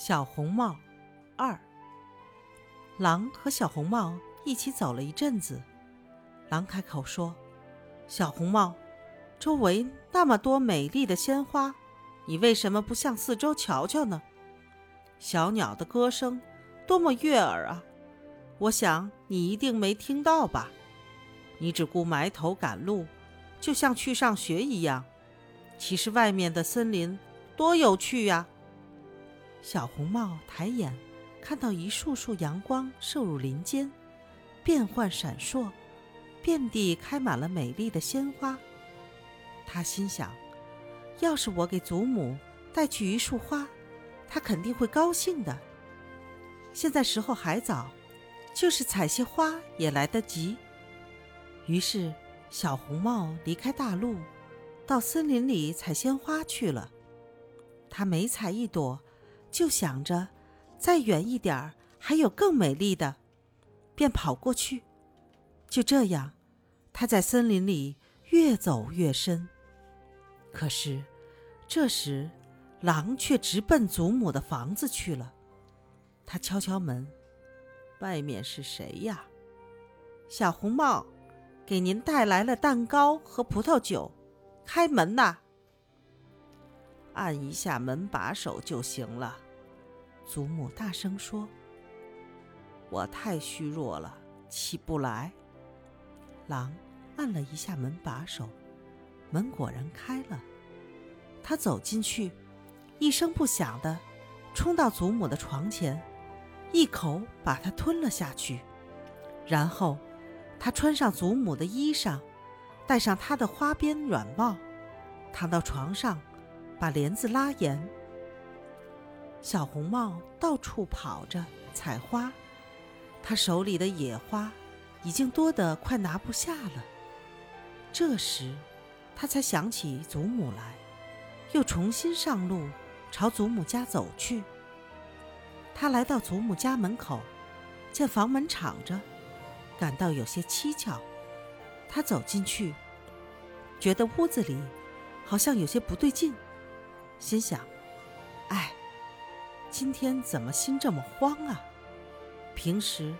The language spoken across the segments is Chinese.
小红帽二。狼和小红帽一起走了一阵子，狼开口说：“小红帽，周围那么多美丽的鲜花，你为什么不向四周瞧瞧呢？小鸟的歌声多么悦耳啊！我想你一定没听到吧？你只顾埋头赶路，就像去上学一样。其实外面的森林多有趣呀！”小红帽抬眼，看到一束束阳光射入林间，变幻闪烁，遍地开满了美丽的鲜花。他心想：要是我给祖母带去一束花，她肯定会高兴的。现在时候还早，就是采些花也来得及。于是，小红帽离开大路，到森林里采鲜花去了。他每采一朵。就想着，再远一点儿还有更美丽的，便跑过去。就这样，他在森林里越走越深。可是，这时狼却直奔祖母的房子去了。他敲敲门：“外面是谁呀？”小红帽，给您带来了蛋糕和葡萄酒，开门呐！按一下门把手就行了，祖母大声说：“我太虚弱了，起不来。”狼按了一下门把手，门果然开了。他走进去，一声不响的冲到祖母的床前，一口把它吞了下去。然后，他穿上祖母的衣裳，戴上她的花边软帽，躺到床上。把帘子拉严。小红帽到处跑着采花，他手里的野花已经多得快拿不下了。这时，他才想起祖母来，又重新上路朝祖母家走去。他来到祖母家门口，见房门敞着，感到有些蹊跷。他走进去，觉得屋子里好像有些不对劲。心想：“哎，今天怎么心这么慌啊？平时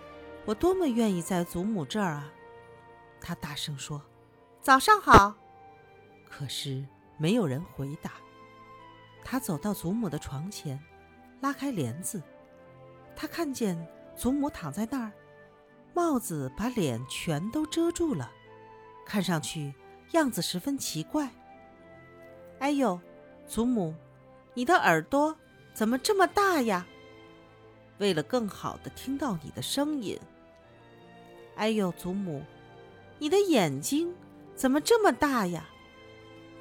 我多么愿意在祖母这儿啊！”他大声说：“早上好。”可是没有人回答。他走到祖母的床前，拉开帘子，他看见祖母躺在那儿，帽子把脸全都遮住了，看上去样子十分奇怪。哎呦！祖母，你的耳朵怎么这么大呀？为了更好的听到你的声音。哎呦，祖母，你的眼睛怎么这么大呀？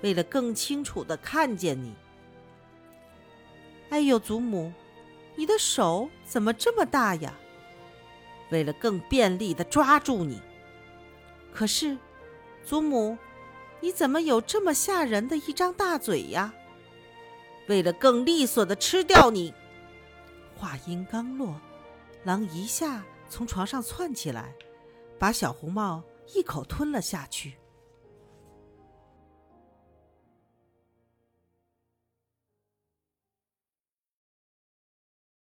为了更清楚的看见你。哎呦，祖母，你的手怎么这么大呀？为了更便利的抓住你。可是，祖母，你怎么有这么吓人的一张大嘴呀？为了更利索的吃掉你，话音刚落，狼一下从床上窜起来，把小红帽一口吞了下去。